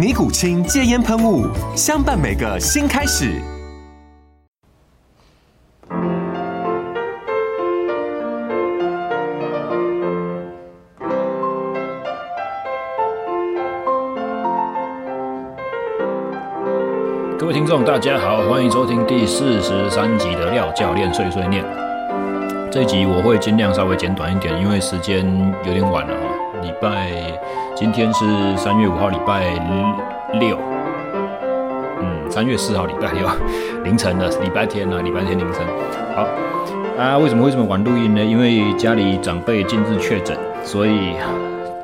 尼古清戒烟喷雾，相伴每个新开始。各位听众，大家好，欢迎收听第四十三集的廖教练碎碎念。这一集我会尽量稍微简短一点，因为时间有点晚了哈。礼拜今天是三月五号，礼拜六，嗯，三月四号礼拜六 凌晨的礼拜天呢，礼拜天凌晨。好啊，为什么会这么晚录音呢？因为家里长辈近日确诊，所以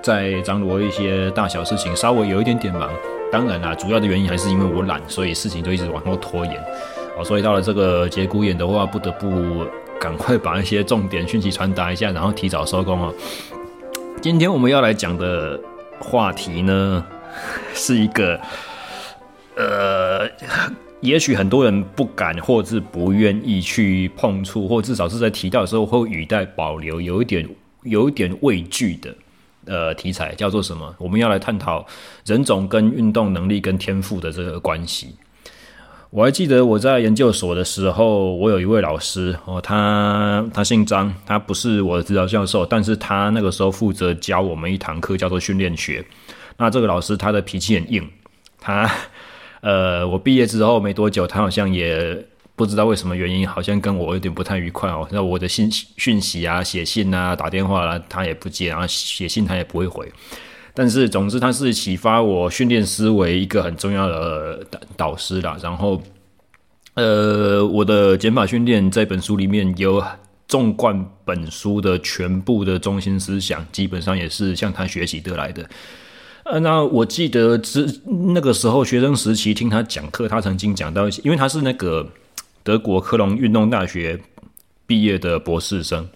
在张罗一些大小事情，稍微有一点点忙。当然啦，主要的原因还是因为我懒，所以事情就一直往后拖延。哦，所以到了这个节骨眼的话，不得不赶快把一些重点讯息传达一下，然后提早收工哦。今天我们要来讲的话题呢，是一个，呃，也许很多人不敢或是不愿意去碰触，或至少是在提到的时候会语带保留，有一点有一点畏惧的，呃，题材叫做什么？我们要来探讨人种跟运动能力跟天赋的这个关系。我还记得我在研究所的时候，我有一位老师哦，他他姓张，他不是我的指导教授，但是他那个时候负责教我们一堂课，叫做训练学。那这个老师他的脾气很硬，他 呃，我毕业之后没多久，他好像也不知道为什么原因，好像跟我有点不太愉快哦。那我的信讯息啊、写信啊、打电话啦，他也不接，然后写信他也不会回。但是，总之，他是启发我训练思维一个很重要的导师啦。然后，呃，我的减法训练这本书里面有纵贯本书的全部的中心思想，基本上也是向他学习得来的。呃，那我记得之那个时候学生时期听他讲课，他曾经讲到一些，因为他是那个德国科隆运动大学毕业的博士生，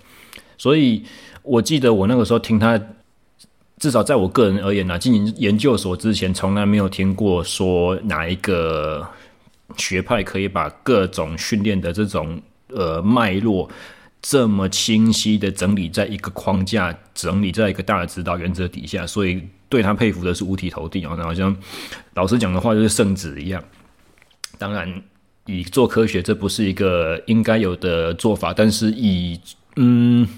所以我记得我那个时候听他。至少在我个人而言呢，进行研究所之前，从来没有听过说哪一个学派可以把各种训练的这种呃脉络这么清晰的整理在一个框架，整理在一个大的指导原则底下，所以对他佩服的是五体投地啊，好像老师讲的话就是圣旨一样。当然，以做科学这不是一个应该有的做法，但是以嗯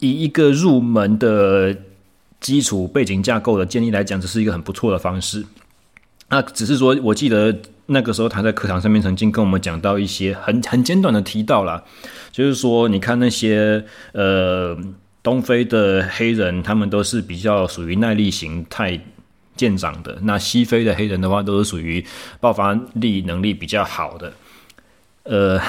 以一个入门的。基础背景架构的建立来讲，这是一个很不错的方式。那只是说，我记得那个时候他在课堂上面曾经跟我们讲到一些很很简短的提到啦，就是说，你看那些呃东非的黑人，他们都是比较属于耐力型态见长的；那西非的黑人的话，都是属于爆发力能力比较好的。呃。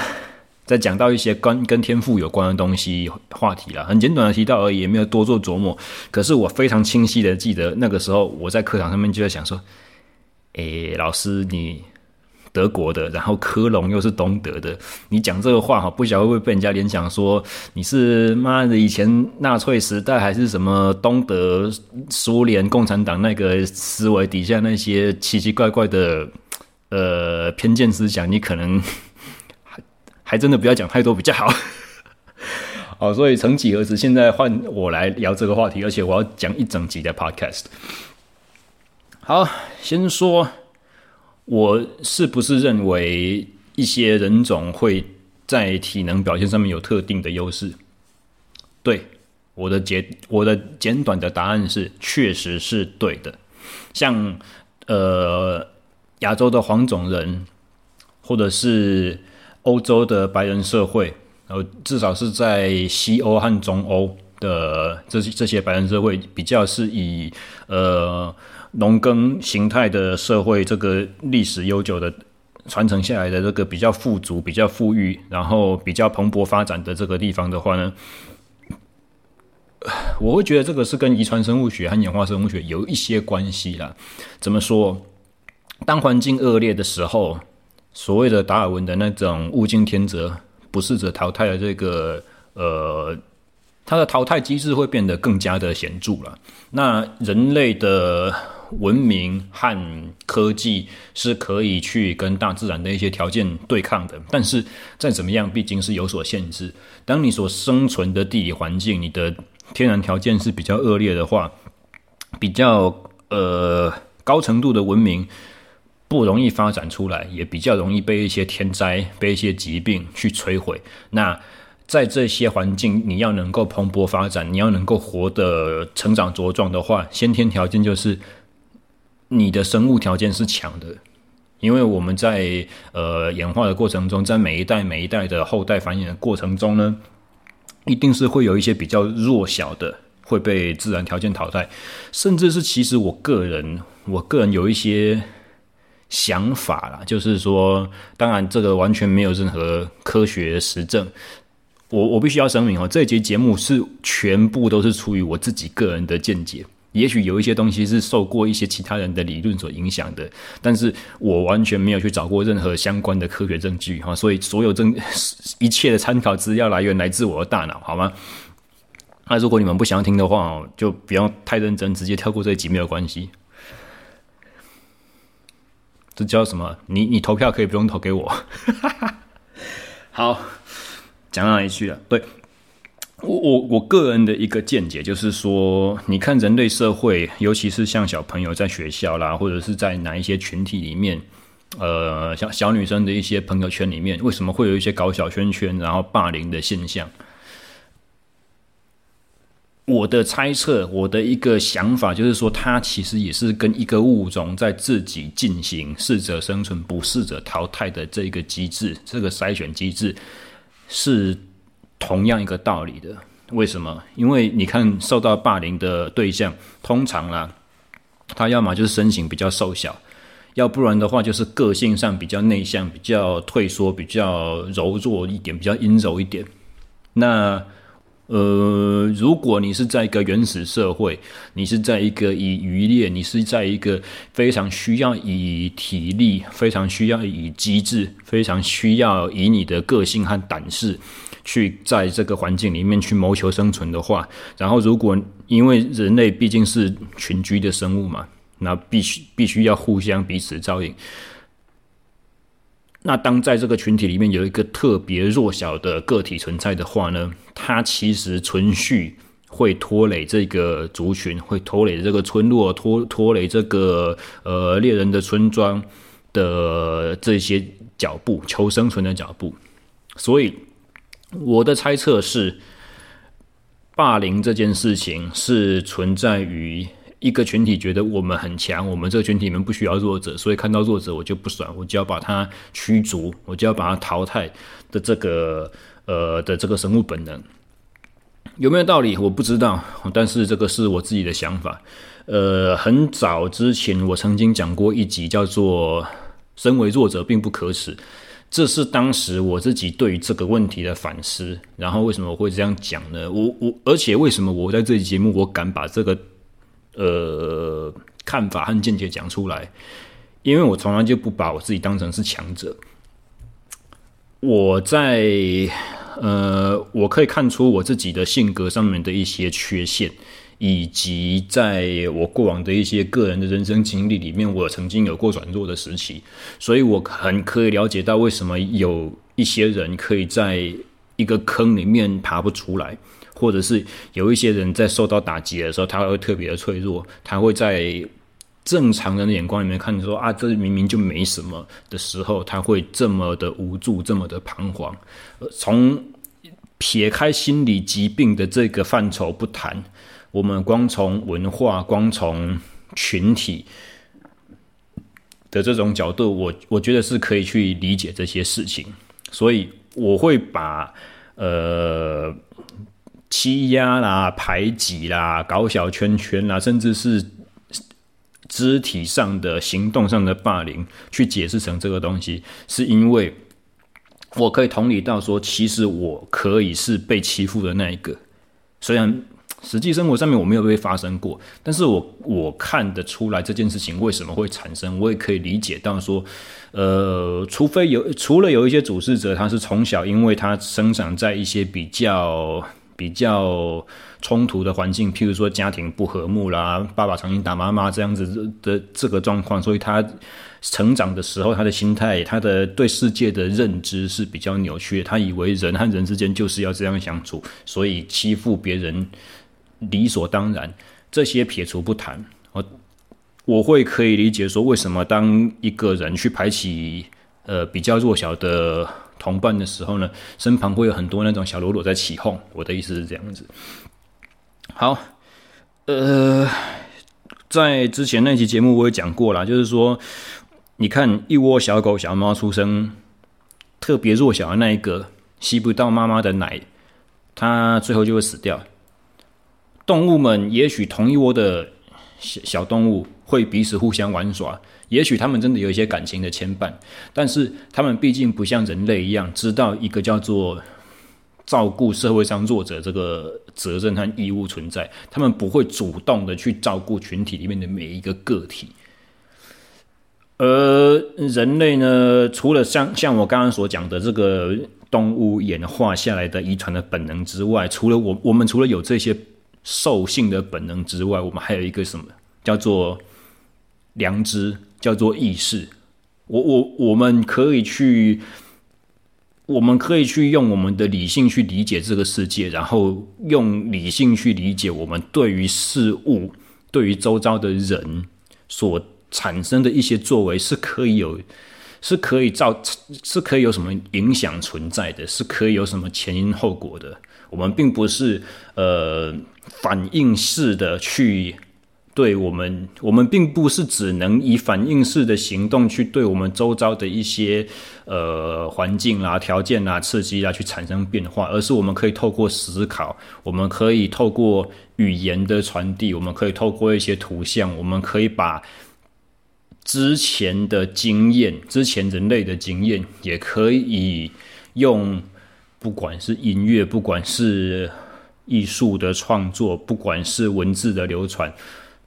再讲到一些跟跟天赋有关的东西话题了，很简短的提到而已，也没有多做琢磨。可是我非常清晰的记得，那个时候我在课堂上面就在想说：“诶，老师，你德国的，然后科隆又是东德的，你讲这个话哈，不晓得会不会被人家联想说你是妈的以前纳粹时代还是什么东德苏联共产党那个思维底下那些奇奇怪怪的呃偏见思想，你可能。”还真的不要讲太多比较好。好，所以曾几何时，现在换我来聊这个话题，而且我要讲一整集的 podcast。好，先说我是不是认为一些人种会在体能表现上面有特定的优势？对，我的简我的简短的答案是，确实是对的。像呃亚洲的黄种人，或者是。欧洲的白人社会，呃，至少是在西欧和中欧的这这些白人社会，比较是以呃农耕形态的社会，这个历史悠久的传承下来的这个比较富足、比较富裕，然后比较蓬勃发展的这个地方的话呢，我会觉得这个是跟遗传生物学和演化生物学有一些关系啦。怎么说？当环境恶劣的时候，所谓的达尔文的那种物竞天择、不适者淘汰的这个呃，它的淘汰机制会变得更加的显著了。那人类的文明和科技是可以去跟大自然的一些条件对抗的，但是再怎么样，毕竟是有所限制。当你所生存的地理环境，你的天然条件是比较恶劣的话，比较呃高程度的文明。不容易发展出来，也比较容易被一些天灾、被一些疾病去摧毁。那在这些环境，你要能够蓬勃发展，你要能够活得成长茁壮的话，先天条件就是你的生物条件是强的。因为我们在呃演化的过程中，在每一代每一代的后代繁衍的过程中呢，一定是会有一些比较弱小的会被自然条件淘汰，甚至是其实我个人，我个人有一些。想法啦，就是说，当然这个完全没有任何科学实证。我我必须要声明哦，这一节节目是全部都是出于我自己个人的见解。也许有一些东西是受过一些其他人的理论所影响的，但是我完全没有去找过任何相关的科学证据哈。所以所有证 一切的参考资料来源来自我的大脑，好吗？那如果你们不想要听的话，就不要太认真，直接跳过这一集没有关系。这叫什么？你你投票可以不用投给我。好，讲到哪里去了？对，我我我个人的一个见解就是说，你看人类社会，尤其是像小朋友在学校啦，或者是在哪一些群体里面，呃，像小女生的一些朋友圈里面，为什么会有一些搞小圈圈，然后霸凌的现象？我的猜测，我的一个想法就是说，它其实也是跟一个物种在自己进行适者生存、不适者淘汰的这个机制，这个筛选机制是同样一个道理的。为什么？因为你看，受到霸凌的对象，通常啦，他要么就是身形比较瘦小，要不然的话就是个性上比较内向、比较退缩、比较柔弱一点、比较阴柔一点。那呃，如果你是在一个原始社会，你是在一个以渔猎，你是在一个非常需要以体力、非常需要以机智、非常需要以你的个性和胆识去在这个环境里面去谋求生存的话，然后如果因为人类毕竟是群居的生物嘛，那必须必须要互相彼此照应。那当在这个群体里面有一个特别弱小的个体存在的话呢，它其实存续会拖累这个族群，会拖累这个村落，拖拖累这个呃猎人的村庄的这些脚步，求生存的脚步。所以我的猜测是，霸凌这件事情是存在于。一个群体觉得我们很强，我们这个群体里面不需要弱者，所以看到弱者我就不爽，我就要把他驱逐，我就要把他淘汰的这个呃的这个生物本能，有没有道理？我不知道，但是这个是我自己的想法。呃，很早之前我曾经讲过一集叫做“身为弱者并不可耻”，这是当时我自己对于这个问题的反思。然后为什么我会这样讲呢？我我而且为什么我在这期节目我敢把这个。呃，看法和见解讲出来，因为我从来就不把我自己当成是强者。我在呃，我可以看出我自己的性格上面的一些缺陷，以及在我过往的一些个人的人生经历里面，我曾经有过软弱的时期，所以我很可以了解到为什么有一些人可以在一个坑里面爬不出来。或者是有一些人在受到打击的时候，他会特别的脆弱，他会在正常人的眼光里面看说啊，这明明就没什么的时候，他会这么的无助，这么的彷徨。从撇开心理疾病的这个范畴不谈，我们光从文化、光从群体的这种角度，我我觉得是可以去理解这些事情。所以我会把呃欺压啦、排挤啦、搞小圈圈啦，甚至是肢体上的、行动上的霸凌，去解释成这个东西，是因为我可以同理到说，其实我可以是被欺负的那一个，虽然。实际生活上面我没有被发生过，但是我我看得出来这件事情为什么会产生，我也可以理解到说，呃，除非有除了有一些主事者，他是从小因为他生长在一些比较比较冲突的环境，譬如说家庭不和睦啦，爸爸常常打妈妈这样子的这个状况，所以他成长的时候他的心态，他的对世界的认知是比较扭曲的，他以为人和人之间就是要这样相处，所以欺负别人。理所当然，这些撇除不谈，我我会可以理解说，为什么当一个人去排挤呃比较弱小的同伴的时候呢，身旁会有很多那种小喽啰在起哄。我的意思是这样子。好，呃，在之前那期节目我也讲过了，就是说，你看一窝小狗小猫出生，特别弱小的那一个吸不到妈妈的奶，它最后就会死掉。动物们也许同一窝的小小动物会彼此互相玩耍，也许他们真的有一些感情的牵绊，但是他们毕竟不像人类一样知道一个叫做照顾社会上弱者这个责任和义务存在，他们不会主动的去照顾群体里面的每一个个体。而人类呢，除了像像我刚刚所讲的这个动物演化下来的遗传的本能之外，除了我我们除了有这些。兽性的本能之外，我们还有一个什么叫做良知，叫做意识。我我我们可以去，我们可以去用我们的理性去理解这个世界，然后用理性去理解我们对于事物、对于周遭的人所产生的一些作为，是可以有，是可以造，是可以有什么影响存在的，是可以有什么前因后果的。我们并不是呃。反应式的去对我们，我们并不是只能以反应式的行动去对我们周遭的一些呃环境啊、条件啊、刺激啊去产生变化，而是我们可以透过思考，我们可以透过语言的传递，我们可以透过一些图像，我们可以把之前的经验、之前人类的经验，也可以用不管是音乐，不管是。艺术的创作，不管是文字的流传，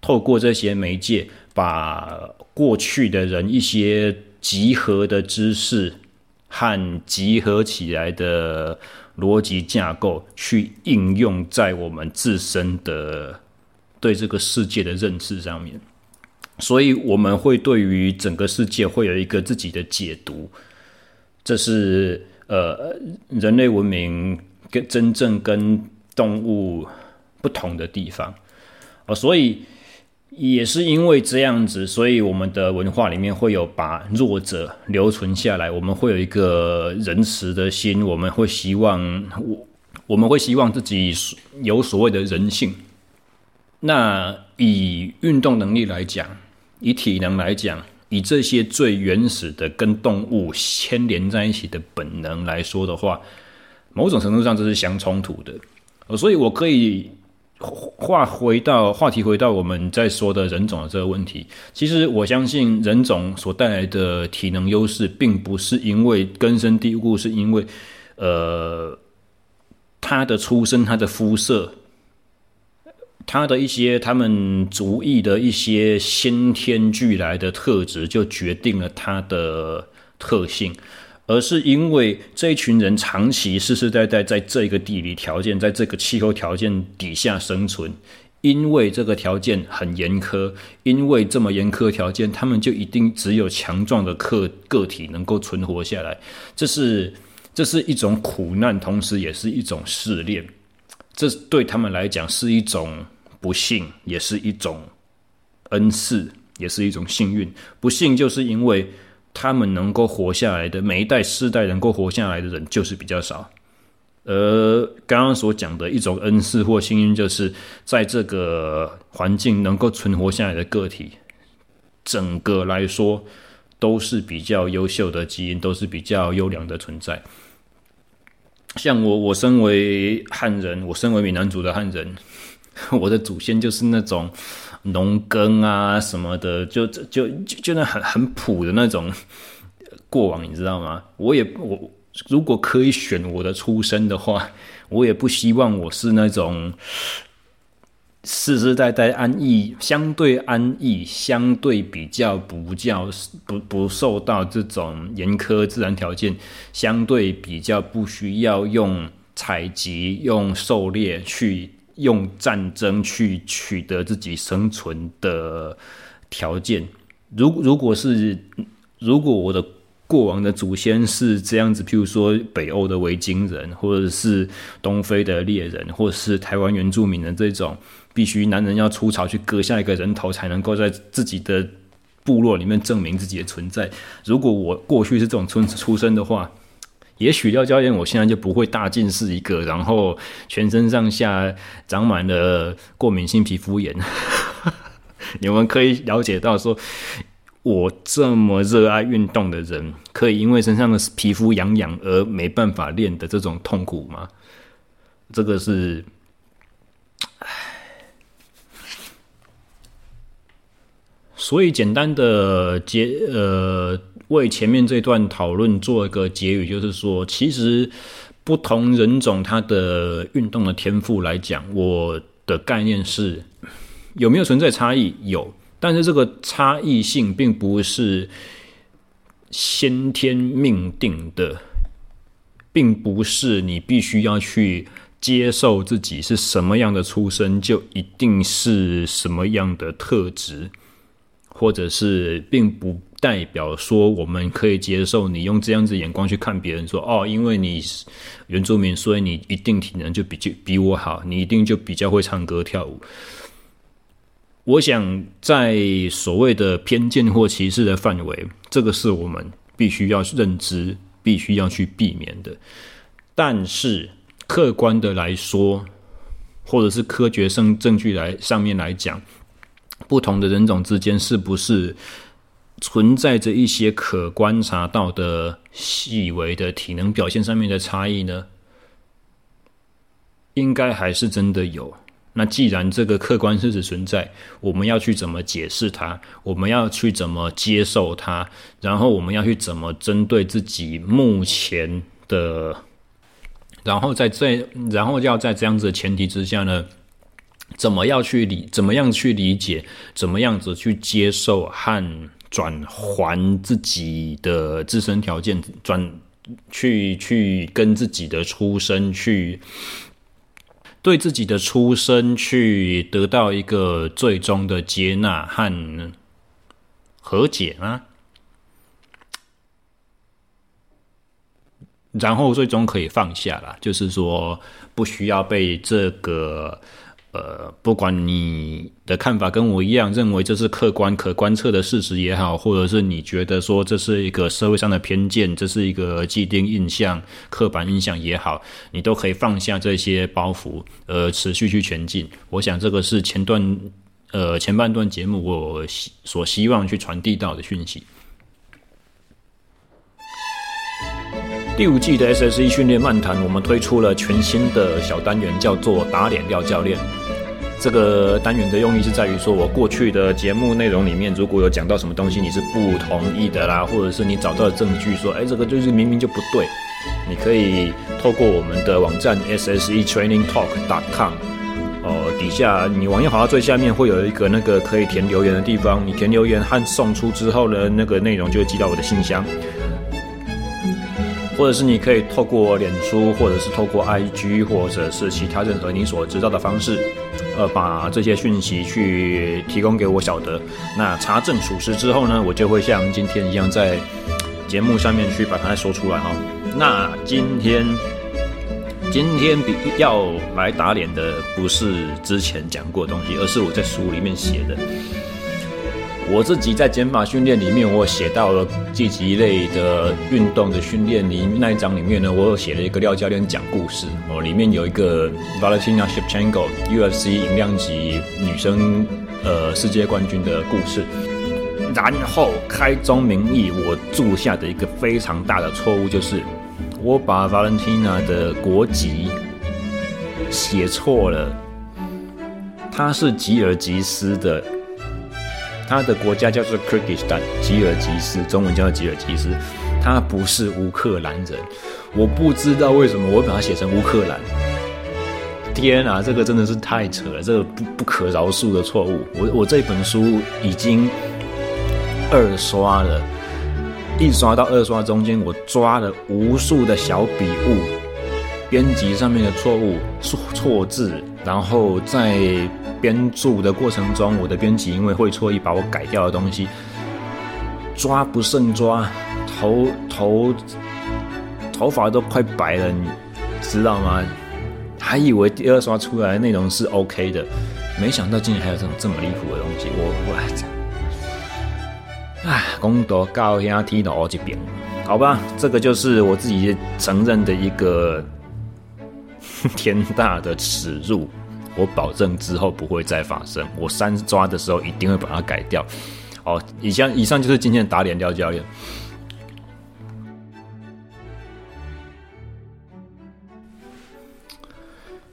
透过这些媒介，把过去的人一些集合的知识和集合起来的逻辑架构，去应用在我们自身的对这个世界的认知上面。所以，我们会对于整个世界会有一个自己的解读。这是呃，人类文明跟真正跟动物不同的地方，哦，所以也是因为这样子，所以我们的文化里面会有把弱者留存下来。我们会有一个仁慈的心，我们会希望我我们会希望自己有所谓的人性。那以运动能力来讲，以体能来讲，以这些最原始的跟动物牵连在一起的本能来说的话，某种程度上这是相冲突的。所以，我可以话回到话题，回到我们在说的人种的这个问题。其实，我相信人种所带来的体能优势，并不是因为根深蒂固，是因为呃，他的出身、他的肤色、他的一些他们族裔的一些先天俱来的特质，就决定了他的特性。而是因为这一群人长期世世代代在这个地理条件，在这个气候条件底下生存，因为这个条件很严苛，因为这么严苛条件，他们就一定只有强壮的个个体能够存活下来。这是这是一种苦难，同时也是一种试炼。这对他们来讲是一种不幸，也是一种恩赐，也是一种幸运。不幸就是因为。他们能够活下来的每一代世代能够活下来的人就是比较少，而刚刚所讲的一种恩赐或幸运，就是在这个环境能够存活下来的个体，整个来说都是比较优秀的基因，都是比较优良的存在。像我，我身为汉人，我身为闽南族的汉人，我的祖先就是那种农耕啊什么的，就就就就那很很普的那种过往，你知道吗？我也我如果可以选我的出身的话，我也不希望我是那种。世世代代安逸，相对安逸，相对比较不叫不不受到这种严苛自然条件，相对比较不需要用采集、用狩猎去用战争去取得自己生存的条件。如如果是如果我的过往的祖先是这样子，譬如说北欧的维京人，或者是东非的猎人，或者是台湾原住民的这种。必须男人要出巢去割下一个人头，才能够在自己的部落里面证明自己的存在。如果我过去是这种村子出身的话，也许廖教练我现在就不会大近视一个，然后全身上下长满了过敏性皮肤炎。你们可以了解到，说我这么热爱运动的人，可以因为身上的皮肤痒痒而没办法练的这种痛苦吗？这个是。所以，简单的结呃，为前面这段讨论做一个结语，就是说，其实不同人种他的运动的天赋来讲，我的概念是有没有存在差异？有，但是这个差异性并不是先天命定的，并不是你必须要去接受自己是什么样的出身，就一定是什么样的特质。或者是并不代表说我们可以接受你用这样子眼光去看别人说，哦，因为你原住民，所以你一定体能就比就比我好，你一定就比较会唱歌跳舞。我想在所谓的偏见或歧视的范围，这个是我们必须要认知、必须要去避免的。但是客观的来说，或者是科学上证据来上面来讲。不同的人种之间是不是存在着一些可观察到的细微的体能表现上面的差异呢？应该还是真的有。那既然这个客观事实存在，我们要去怎么解释它？我们要去怎么接受它？然后我们要去怎么针对自己目前的，然后在这，然后要在这样子的前提之下呢？怎么样去理？怎么样去理解？怎么样子去接受和转还自己的自身条件？转去去跟自己的出身去对自己的出身去得到一个最终的接纳和和解啊，然后最终可以放下了，就是说不需要被这个。呃，不管你的看法跟我一样，认为这是客观可观测的事实也好，或者是你觉得说这是一个社会上的偏见，这是一个既定印象、刻板印象也好，你都可以放下这些包袱，呃，持续去前进。我想这个是前段，呃，前半段节目我所希望去传递到的讯息。第五季的 SSE 训练漫谈，我们推出了全新的小单元，叫做打脸廖教练。这个单元的用意是在于说，我过去的节目内容里面，如果有讲到什么东西你是不同意的啦，或者是你找到了证据说，哎，这个就是明明就不对，你可以透过我们的网站 ssetrainingtalk.com，哦，底下你网页滑到最下面会有一个那个可以填留言的地方，你填留言和送出之后呢，那个内容就会寄到我的信箱。或者是你可以透过脸书，或者是透过 IG，或者是其他任何你所知道的方式，呃，把这些讯息去提供给我晓得。那查证属实之后呢，我就会像今天一样在节目上面去把它说出来哈。那今天今天比要来打脸的不是之前讲过的东西，而是我在书里面写的。我自己在减法训练里面，我写到了积极类的运动的训练里那一章里面呢，我有写了一个廖教练讲故事哦，里面有一个 Valentina Shevchenko UFC 银量级女生呃世界冠军的故事。然后开宗明义，我注下的一个非常大的错误就是，我把 Valentina 的国籍写错了，她是吉尔吉斯的，他的国家叫做 Kyrgyzstan，吉尔吉斯，中文叫做吉尔吉斯，他不是乌克兰人，我不知道为什么我会把它写成乌克兰。天啊，这个真的是太扯了，这个不不可饶恕的错误。我我这本书已经二刷了，一刷到二刷中间，我抓了无数的小笔误，编辑上面的错误、错错字，然后在编著的过程中，我的编辑因为会错意把我改掉的东西抓不胜抓，头头头发都快白了，你知道吗？还以为第二刷出来的内容是 OK 的，没想到竟然还有这种这么离谱的东西。我我，哎，功德高压踢到我这边，好吧，这个就是我自己承认的一个 天大的耻辱。我保证之后不会再发生。我三抓的时候一定会把它改掉。好，以上以上就是今天的打脸廖教练。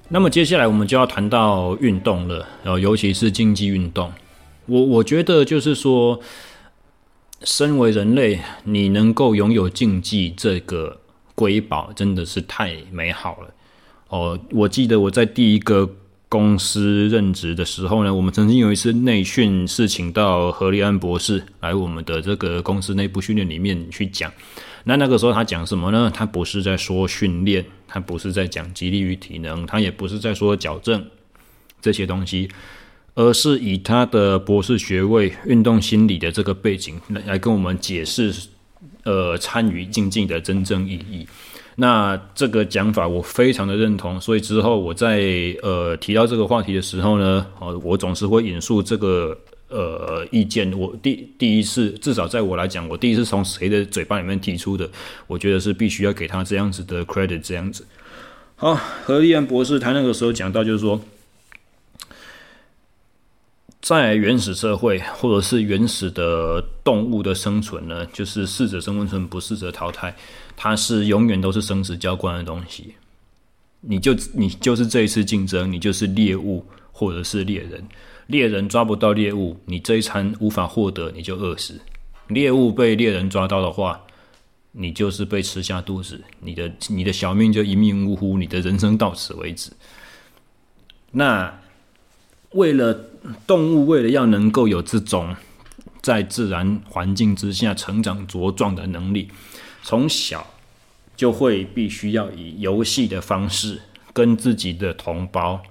那么接下来我们就要谈到运动了，然后尤其是竞技运动。我我觉得就是说，身为人类，你能够拥有竞技这个瑰宝，真的是太美好了。哦，我记得我在第一个公司任职的时候呢，我们曾经有一次内训是请到何立安博士来我们的这个公司内部训练里面去讲。那那个时候他讲什么呢？他不是在说训练，他不是在讲激励与体能，他也不是在说矫正这些东西，而是以他的博士学位运动心理的这个背景来来跟我们解释，呃，参与竞技的真正意义。那这个讲法我非常的认同，所以之后我在呃提到这个话题的时候呢，哦，我总是会引述这个。呃，意见我第第一次，至少在我来讲，我第一次从谁的嘴巴里面提出的，我觉得是必须要给他这样子的 credit，这样子。好，何立安博士他那个时候讲到，就是说，在原始社会或者是原始的动物的生存呢，就是适者生存，不适者淘汰，它是永远都是生死交关的东西。你就你就是这一次竞争，你就是猎物或者是猎人。猎人抓不到猎物，你这一餐无法获得，你就饿死；猎物被猎人抓到的话，你就是被吃下肚子，你的你的小命就一命呜呼，你的人生到此为止。那为了动物，为了要能够有这种在自然环境之下成长茁壮的能力，从小就会必须要以游戏的方式跟自己的同胞。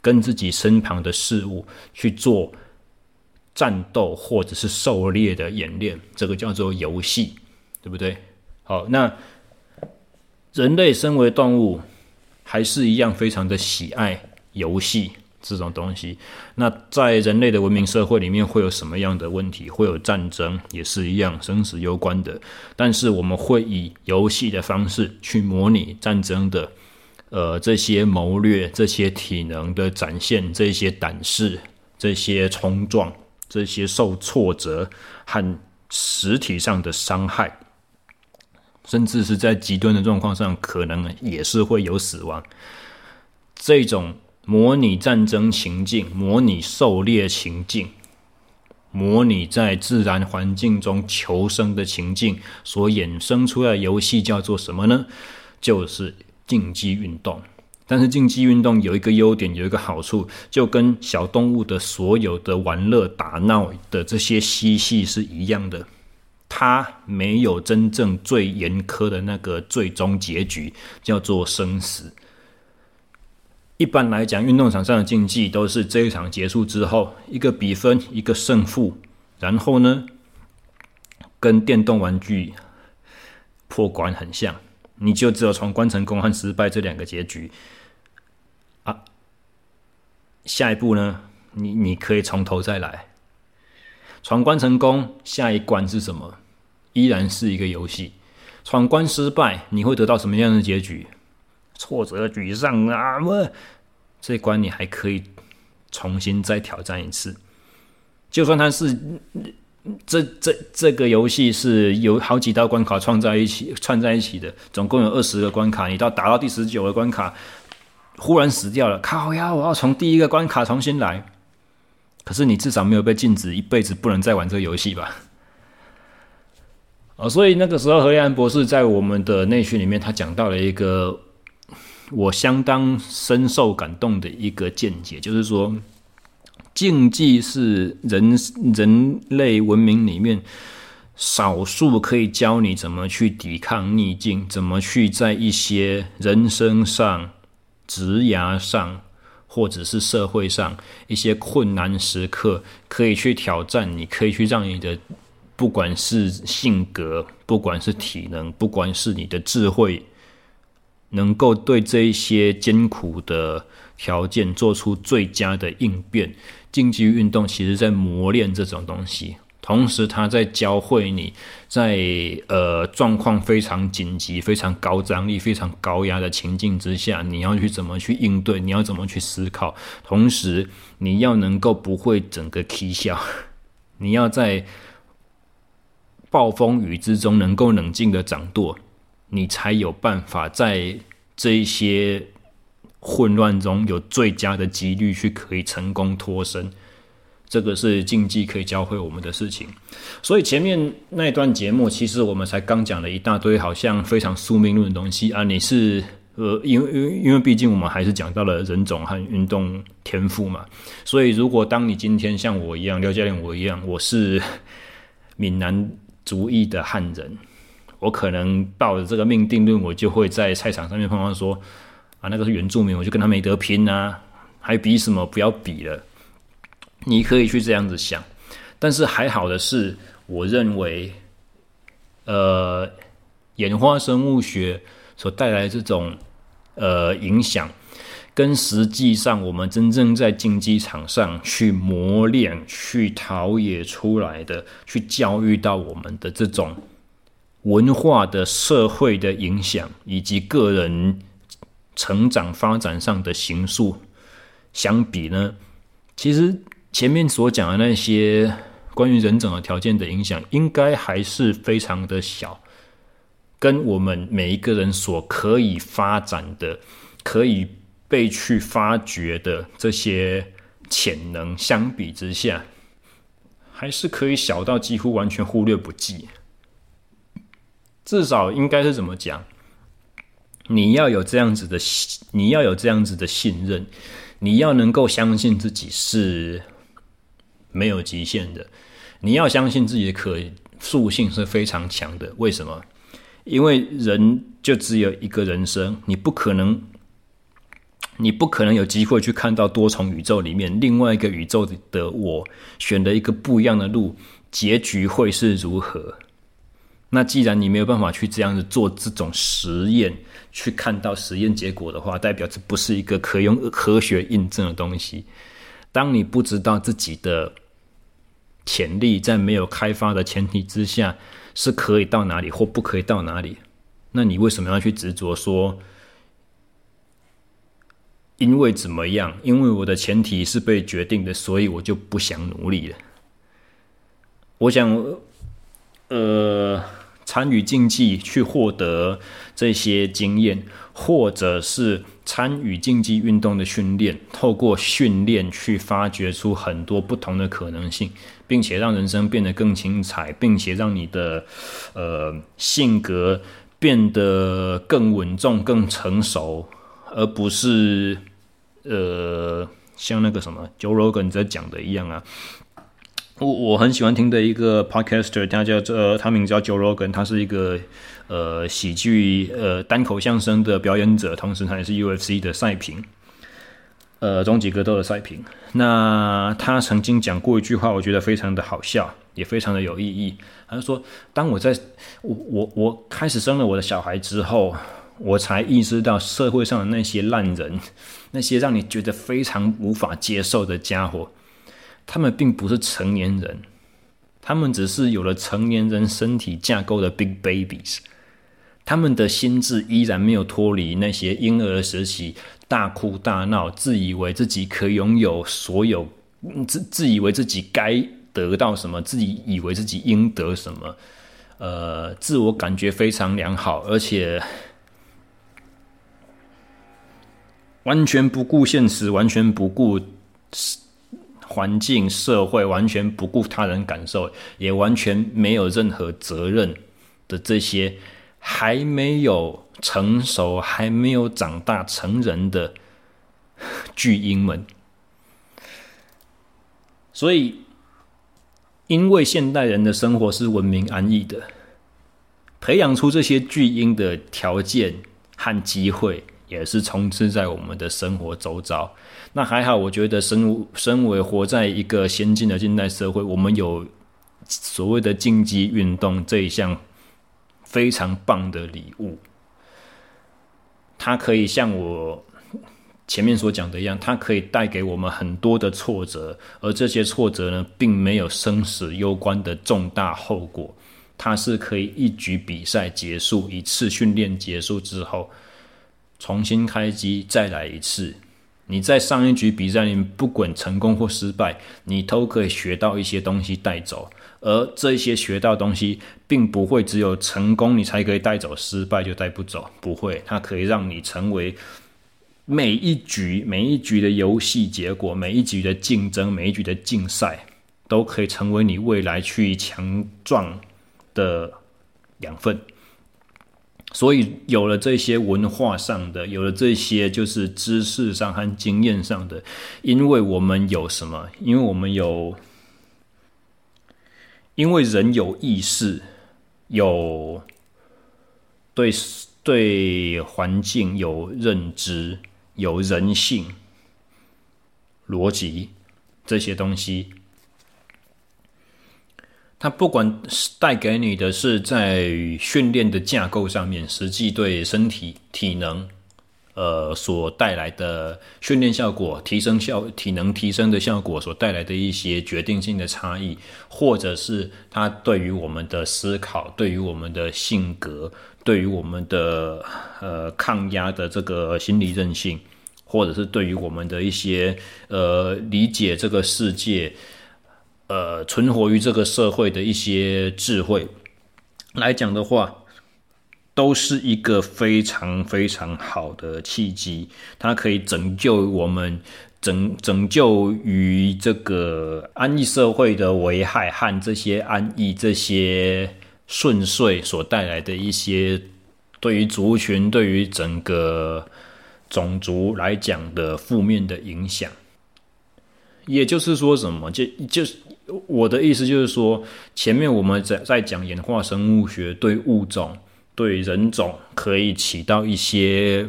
跟自己身旁的事物去做战斗或者是狩猎的演练，这个叫做游戏，对不对？好，那人类身为动物，还是一样非常的喜爱游戏这种东西。那在人类的文明社会里面，会有什么样的问题？会有战争，也是一样生死攸关的。但是我们会以游戏的方式去模拟战争的。呃，这些谋略、这些体能的展现、这些胆识、这些冲撞、这些受挫折和实体上的伤害，甚至是在极端的状况上，可能也是会有死亡。这种模拟战争情境、模拟狩猎情境、模拟在自然环境中求生的情境，所衍生出来的游戏叫做什么呢？就是。竞技运动，但是竞技运动有一个优点，有一个好处，就跟小动物的所有的玩乐、打闹的这些嬉戏是一样的，它没有真正最严苛的那个最终结局，叫做生死。一般来讲，运动场上的竞技都是这一场结束之后，一个比分，一个胜负，然后呢，跟电动玩具破关很像。你就只有闯关成功和失败这两个结局啊！下一步呢？你你可以从头再来。闯关成功，下一关是什么？依然是一个游戏。闯关失败，你会得到什么样的结局？挫折、沮丧啊！这关你还可以重新再挑战一次。就算它是这这这个游戏是有好几道关卡串在一起串在一起的，总共有二十个关卡。你到打到第十九个关卡，忽然死掉了，靠呀！我要从第一个关卡重新来。可是你至少没有被禁止一辈子不能再玩这个游戏吧？哦，所以那个时候何立安博士在我们的内训里面，他讲到了一个我相当深受感动的一个见解，就是说。竞技是人人类文明里面少数可以教你怎么去抵抗逆境，怎么去在一些人生上、职涯上，或者是社会上一些困难时刻，可以去挑战你，可以去让你的不管是性格，不管是体能，不管是你的智慧，能够对这一些艰苦的条件做出最佳的应变。竞技运动其实在磨练这种东西，同时他在教会你在呃状况非常紧急、非常高张力、非常高压的情境之下，你要去怎么去应对，你要怎么去思考，同时你要能够不会整个踢笑，你要在暴风雨之中能够冷静的掌舵，你才有办法在这一些。混乱中有最佳的几率去可以成功脱身，这个是竞技可以教会我们的事情。所以前面那一段节目，其实我们才刚讲了一大堆好像非常宿命论的东西啊。你是呃，因为因为因为毕竟我们还是讲到了人种和运动天赋嘛。所以如果当你今天像我一样，廖教练我一样，我是闽南族裔的汉人，我可能抱着这个命定论，我就会在赛场上面碰到说。啊，那个是原住民，我就跟他没得拼啊，还比什么？不要比了。你可以去这样子想，但是还好的是，我认为，呃，演化生物学所带来这种呃影响，跟实际上我们真正在竞技场上去磨练、去陶冶出来的、去教育到我们的这种文化的、社会的影响，以及个人。成长发展上的形塑相比呢，其实前面所讲的那些关于人种的条件的影响，应该还是非常的小，跟我们每一个人所可以发展的、可以被去发掘的这些潜能相比之下，还是可以小到几乎完全忽略不计。至少应该是怎么讲？你要有这样子的，你要有这样子的信任，你要能够相信自己是没有极限的，你要相信自己的可塑性是非常强的。为什么？因为人就只有一个人生，你不可能，你不可能有机会去看到多重宇宙里面另外一个宇宙的我选了一个不一样的路，结局会是如何？那既然你没有办法去这样子做这种实验，去看到实验结果的话，代表这不是一个可用科学印证的东西。当你不知道自己的潜力在没有开发的前提之下是可以到哪里或不可以到哪里，那你为什么要去执着说，因为怎么样？因为我的前提是被决定的，所以我就不想努力了。我想，呃。参与竞技去获得这些经验，或者是参与竞技运动的训练，透过训练去发掘出很多不同的可能性，并且让人生变得更精彩，并且让你的呃性格变得更稳重、更成熟，而不是呃像那个什么 Joe Rogan 在讲的一样啊。我我很喜欢听的一个 podcaster，他叫做他名叫 Joe Rogan，他是一个呃喜剧呃单口相声的表演者，同时他也是 UFC 的赛评，呃终极格斗的赛评。那他曾经讲过一句话，我觉得非常的好笑，也非常的有意义。他就说：“当我在我我我开始生了我的小孩之后，我才意识到社会上的那些烂人，那些让你觉得非常无法接受的家伙。”他们并不是成年人，他们只是有了成年人身体架构的 big babies。他们的心智依然没有脱离那些婴儿时期大哭大闹、自以为自己可拥有所有、自自以为自己该得到什么，自己以为自己应得什么，呃，自我感觉非常良好，而且完全不顾现实，完全不顾环境、社会，完全不顾他人感受，也完全没有任何责任的这些还没有成熟、还没有长大成人的 巨婴们。所以，因为现代人的生活是文明安逸的，培养出这些巨婴的条件和机会，也是充斥在我们的生活周遭。那还好，我觉得身身为活在一个先进的近代社会，我们有所谓的竞技运动这一项非常棒的礼物，它可以像我。前面所讲的一样，它可以带给我们很多的挫折，而这些挫折呢，并没有生死攸关的重大后果。它是可以一局比赛结束，一次训练结束之后，重新开机再来一次。你在上一局比赛里，不管成功或失败，你都可以学到一些东西带走。而这些学到东西，并不会只有成功你才可以带走，失败就带不走。不会，它可以让你成为。每一局、每一局的游戏结果，每一局的竞争，每一局的竞赛，都可以成为你未来去强壮的养分。所以，有了这些文化上的，有了这些就是知识上和经验上的，因为我们有什么？因为我们有，因为人有意识，有对对环境有认知。有人性、逻辑这些东西，它不管带给你的是在训练的架构上面，实际对身体体能，呃，所带来的训练效果、提升效体能提升的效果所带来的一些决定性的差异，或者是它对于我们的思考、对于我们的性格。对于我们的呃抗压的这个心理韧性，或者是对于我们的一些呃理解这个世界，呃存活于这个社会的一些智慧来讲的话，都是一个非常非常好的契机。它可以拯救我们，拯拯救于这个安逸社会的危害和这些安逸这些。顺遂所带来的一些对于族群、对于整个种族来讲的负面的影响，也就是说，什么？就就我的意思，就是说，前面我们在在讲演化生物学对物种、对人种可以起到一些，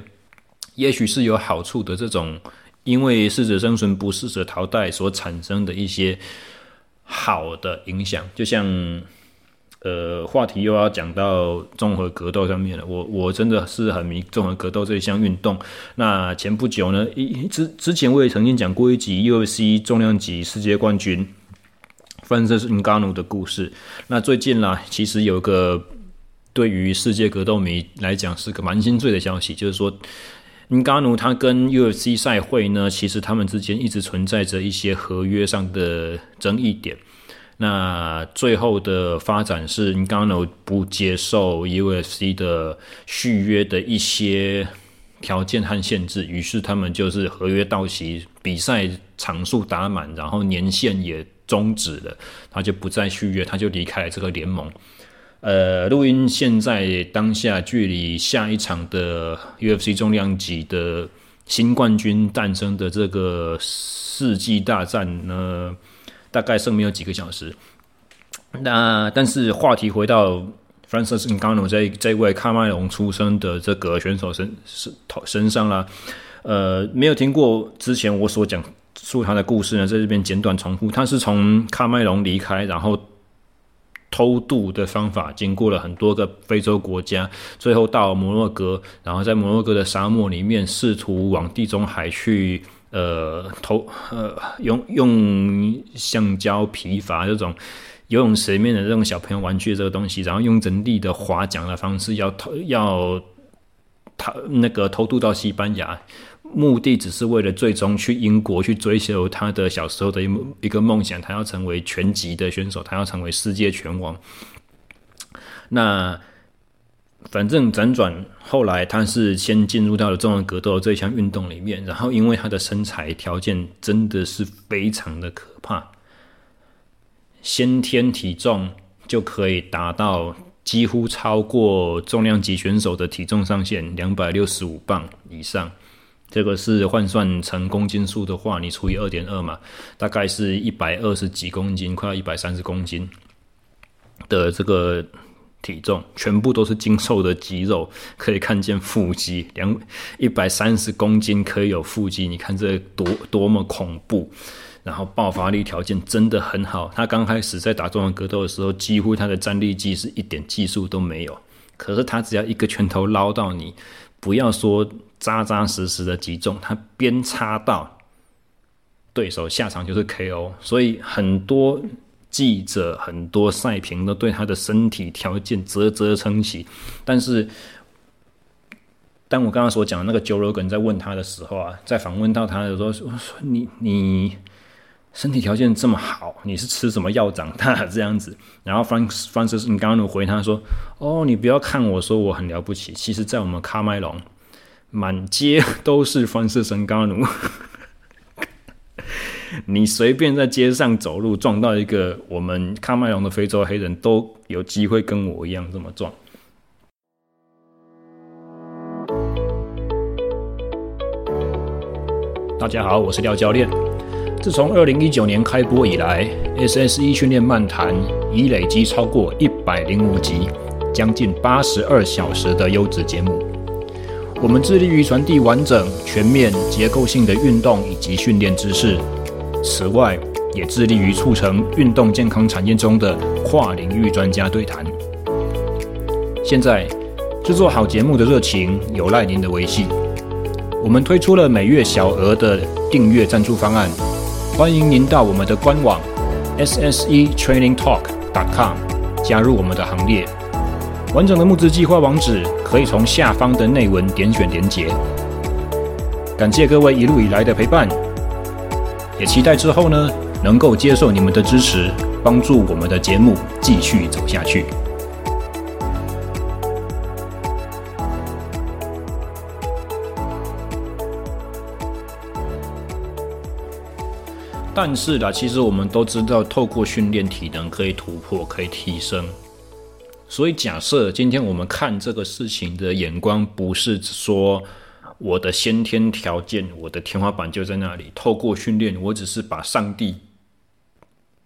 也许是有好处的这种，因为适者生存，不适者淘汰所产生的一些好的影响，就像。呃，话题又要讲到综合格斗上面了。我我真的是很迷综合格斗这一项运动。那前不久呢，一之之前我也曾经讲过一集 UFC 重量级世界冠军 Francis Ngannou 的故事。那最近啦，其实有个对于世界格斗迷来讲是个蛮心碎的消息，就是说 Ngannou 他跟 UFC 赛会呢，其实他们之间一直存在着一些合约上的争议点。那最后的发展是，Ngannou 不接受 UFC 的续约的一些条件和限制，于是他们就是合约到期，比赛场数打满，然后年限也终止了，他就不再续约，他就离开了这个联盟。呃，录音现在当下距离下一场的 UFC 重量级的新冠军诞生的这个世纪大战呢，大概剩没有几个小时，那但是话题回到 Francis Ngannou 这这位喀麦隆出生的这个选手身身身上啦，呃，没有听过之前我所讲述他的故事呢，在这边简短重复。他是从喀麦隆离开，然后偷渡的方法，经过了很多个非洲国家，最后到摩洛哥，然后在摩洛哥的沙漠里面试图往地中海去。呃，偷呃用用橡胶皮筏这种游泳池里面的这种小朋友玩具这个东西，然后用人力的划桨的方式要偷要他那个偷渡到西班牙，目的只是为了最终去英国去追求他的小时候的一一个梦想，他要成为拳击的选手，他要成为世界拳王。那反正辗转后来，他是先进入到了重量格斗这一项运动里面，然后因为他的身材条件真的是非常的可怕，先天体重就可以达到几乎超过重量级选手的体重上限两百六十五磅以上。这个是换算成公斤数的话，你除以二点二嘛，大概是一百二十几公斤，快要一百三十公斤的这个。体重全部都是精瘦的肌肉，可以看见腹肌，两一百三十公斤可以有腹肌，你看这多多么恐怖！然后爆发力条件真的很好。他刚开始在打重量格斗的时候，几乎他的站立技是一点技术都没有。可是他只要一个拳头捞到你，不要说扎扎实实的击中，他边插到对手下场就是 KO。所以很多。记者很多赛评都对他的身体条件啧啧称奇，但是，当我刚刚所讲的那个 Joe Rogan 在问他的时候啊，在访问到他的时候说：“说你你身体条件这么好，你是吃什么药长大这样子？”然后 Frank Francis Ngannou 回他说：“哦，你不要看我说我很了不起，其实在我们喀麦隆，满街都是 Francis Ngannou。”你随便在街上走路撞到一个我们喀麦隆的非洲黑人，都有机会跟我一样这么撞。大家好，我是廖教练。自从二零一九年开播以来，SSE 训练漫谈已累积超过一百零五集，将近八十二小时的优质节目。我们致力于传递完整、全面、结构性的运动以及训练知识。此外，也致力于促成运动健康产业中的跨领域专家对谈。现在，制作好节目的热情有赖您的维系。我们推出了每月小额的订阅赞助方案，欢迎您到我们的官网 ssetrainingtalk.com 加入我们的行列。完整的募资计划网址可以从下方的内文点选连结。感谢各位一路以来的陪伴。也期待之后呢，能够接受你们的支持，帮助我们的节目继续走下去。但是啦，其实我们都知道，透过训练体能可以突破，可以提升。所以，假设今天我们看这个事情的眼光，不是说。我的先天条件，我的天花板就在那里。透过训练，我只是把上帝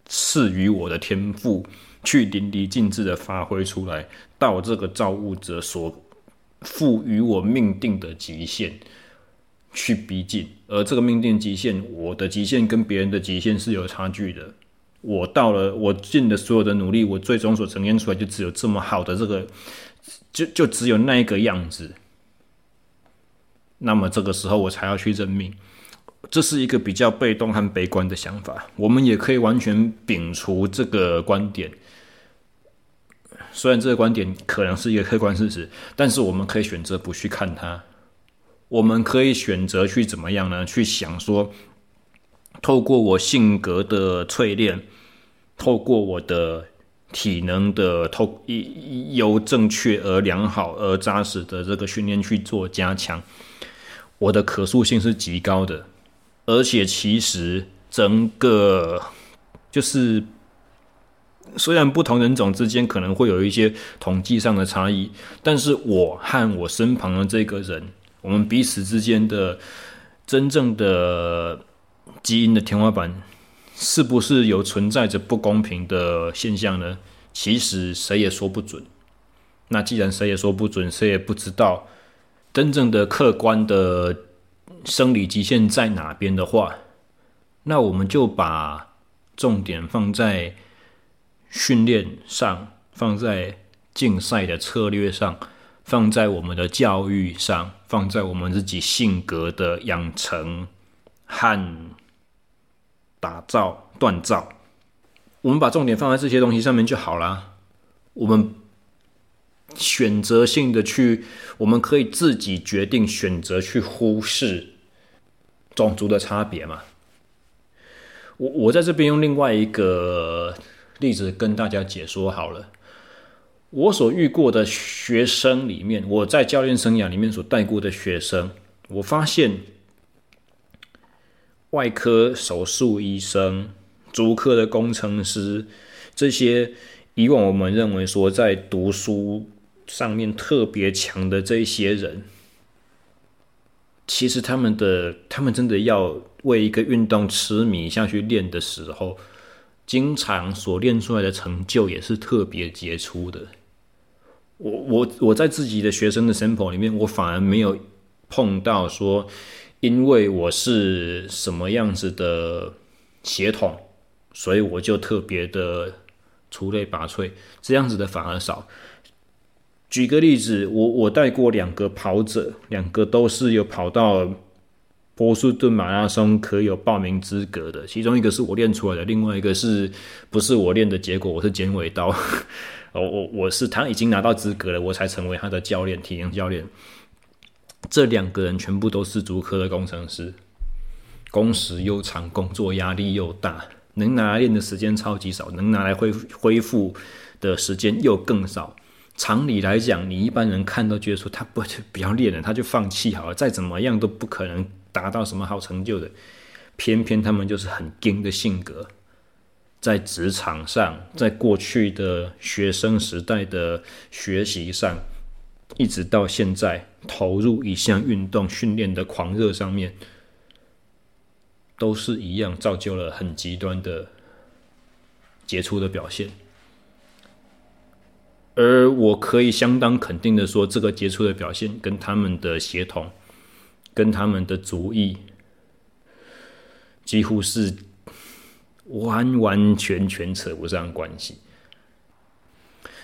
赐予我的天赋，去淋漓尽致的发挥出来，到这个造物者所赋予我命定的极限去逼近。而这个命定极限，我的极限跟别人的极限是有差距的。我到了，我尽的所有的努力，我最终所呈现出来就只有这么好的这个，就就只有那一个样子。那么这个时候我才要去认命，这是一个比较被动和悲观的想法。我们也可以完全摒除这个观点，虽然这个观点可能是一个客观事实，但是我们可以选择不去看它。我们可以选择去怎么样呢？去想说，透过我性格的淬炼，透过我的体能的透由正确而良好而扎实的这个训练去做加强。我的可塑性是极高的，而且其实整个就是，虽然不同人种之间可能会有一些统计上的差异，但是我和我身旁的这个人，我们彼此之间的真正的基因的天花板，是不是有存在着不公平的现象呢？其实谁也说不准。那既然谁也说不准，谁也不知道。真正的客观的生理极限在哪边的话，那我们就把重点放在训练上，放在竞赛的策略上，放在我们的教育上，放在我们自己性格的养成和打造锻造。我们把重点放在这些东西上面就好了。我们。选择性的去，我们可以自己决定选择去忽视种族的差别嘛。我我在这边用另外一个例子跟大家解说好了。我所遇过的学生里面，我在教练生涯里面所带过的学生，我发现外科手术医生、足科的工程师，这些以往我们认为说在读书上面特别强的这些人，其实他们的他们真的要为一个运动痴迷下去练的时候，经常所练出来的成就也是特别杰出的。我我我在自己的学生的 sample 里面，我反而没有碰到说，因为我是什么样子的血统，所以我就特别的出类拔萃，这样子的反而少。举个例子，我我带过两个跑者，两个都是有跑到波士顿马拉松可有报名资格的，其中一个是我练出来的，另外一个是不是我练的结果？我是剪尾刀。我我我是他已经拿到资格了，我才成为他的教练，体能教练。这两个人全部都是足科的工程师，工时又长，工作压力又大，能拿来练的时间超级少，能拿来恢恢复的时间又更少。常理来讲，你一般人看都觉得说他不 不要练了，他就放弃好了，再怎么样都不可能达到什么好成就的。偏偏他们就是很硬的性格。在职场上，在过去的学生时代的学习上，一直到现在投入一项运动训练的狂热上面，都是一样，造就了很极端的杰出的表现。而我可以相当肯定的说，这个杰出的表现跟他们的协同，跟他们的主意，几乎是。完完全全扯不上关系，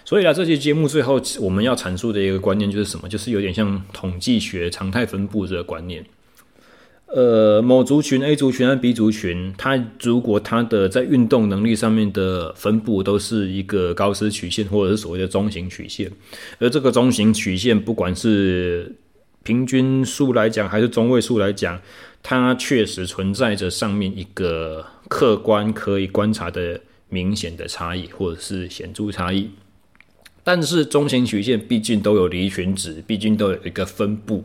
所以啊，这期节目最后我们要阐述的一个观念就是什么？就是有点像统计学常态分布这个观念。呃，某族群 A 族群和 B 族群，它如果它的在运动能力上面的分布都是一个高斯曲线，或者是所谓的中型曲线，而这个中型曲线，不管是平均数来讲，还是中位数来讲，它确实存在着上面一个。客观可以观察的明显的差异，或者是显著差异，但是中型曲线毕竟都有离群值，毕竟都有一个分布。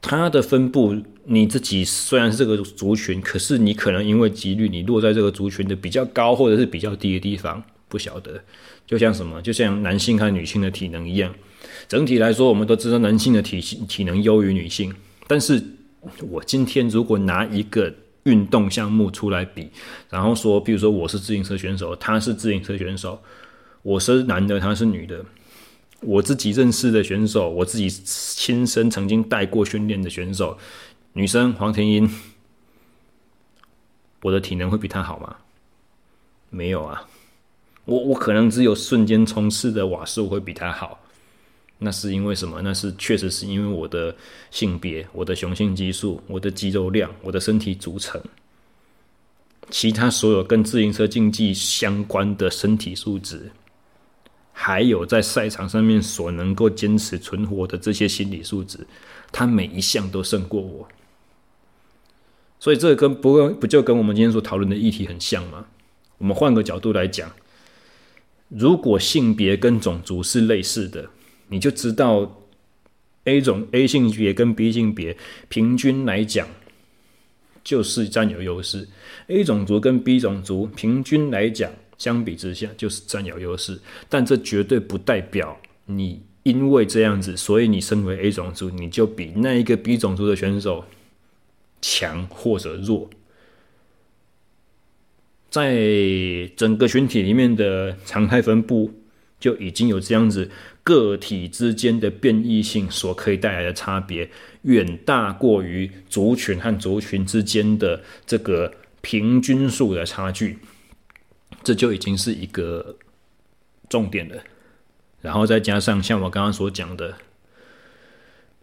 它的分布你自己虽然是这个族群，可是你可能因为几率，你落在这个族群的比较高或者是比较低的地方，不晓得。就像什么，就像男性和女性的体能一样，整体来说，我们都知道男性的体体能优于女性，但是我今天如果拿一个。运动项目出来比，然后说，比如说我是自行车选手，他是自行车选手，我是男的，他是女的。我自己认识的选手，我自己亲身曾经带过训练的选手，女生黄甜英，我的体能会比他好吗？没有啊，我我可能只有瞬间冲刺的瓦数会比他好。那是因为什么？那是确实是因为我的性别、我的雄性激素、我的肌肉量、我的身体组成，其他所有跟自行车竞技相关的身体素质，还有在赛场上面所能够坚持存活的这些心理素质，他每一项都胜过我。所以这个跟不不就跟我们今天所讨论的议题很像吗？我们换个角度来讲，如果性别跟种族是类似的。你就知道，A 种 A 性别跟 B 性别平均来讲就是占有优势，A 种族跟 B 种族平均来讲相比之下就是占有优势，但这绝对不代表你因为这样子，所以你身为 A 种族你就比那一个 B 种族的选手强或者弱，在整个群体里面的常态分布就已经有这样子。个体之间的变异性所可以带来的差别，远大过于族群和族群之间的这个平均数的差距，这就已经是一个重点了。然后再加上像我刚刚所讲的，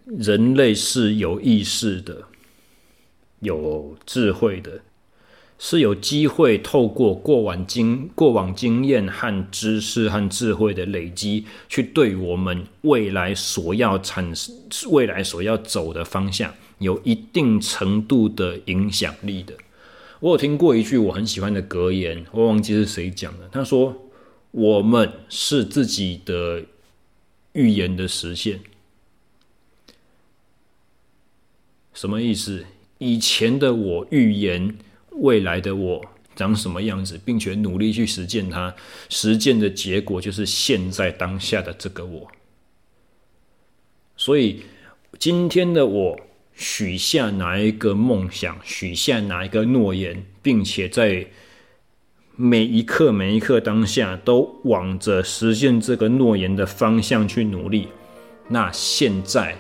人类是有意识的、有智慧的，是有机会透过过往经过往经验和知识和智慧的累积，去对我们未来所要产生、未来所要走的方向有一定程度的影响力的。我有听过一句我很喜欢的格言，我忘记是谁讲的。他说：“我们是自己的预言的实现。”什么意思？以前的我预言。未来的我长什么样子，并且努力去实践它，实践的结果就是现在当下的这个我。所以，今天的我许下哪一个梦想，许下哪一个诺言，并且在每一刻每一刻当下都往着实现这个诺言的方向去努力，那现在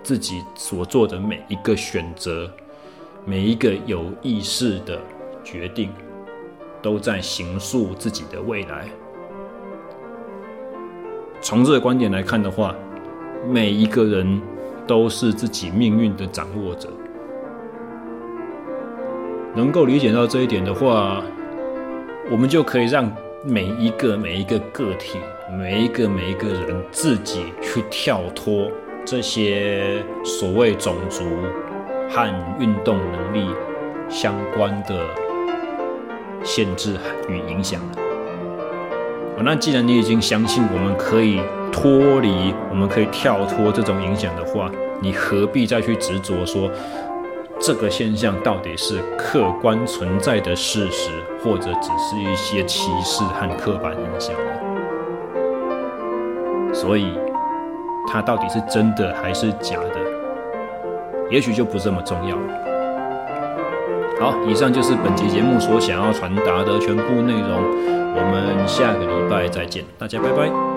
自己所做的每一个选择。每一个有意识的决定，都在形塑自己的未来。从这个观点来看的话，每一个人都是自己命运的掌握者。能够理解到这一点的话，我们就可以让每一个每一个个体，每一个每一个人自己去跳脱这些所谓种族。和运动能力相关的限制与影响。那既然你已经相信我们可以脱离，我们可以跳脱这种影响的话，你何必再去执着说这个现象到底是客观存在的事实，或者只是一些歧视和刻板印象呢？所以，它到底是真的还是假的？也许就不这么重要了。好，以上就是本集节目所想要传达的全部内容。我们下个礼拜再见，大家拜拜。